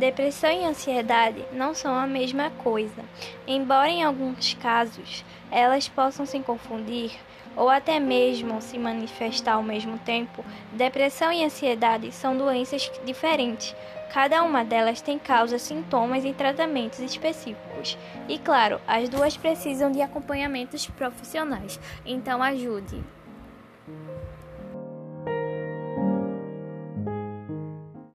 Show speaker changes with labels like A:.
A: Depressão e ansiedade não são a mesma coisa. Embora em alguns casos elas possam se confundir ou até mesmo se manifestar ao mesmo tempo, depressão e ansiedade são doenças diferentes. Cada uma delas tem causas, sintomas e tratamentos específicos. E claro, as duas precisam de acompanhamentos profissionais. Então ajude.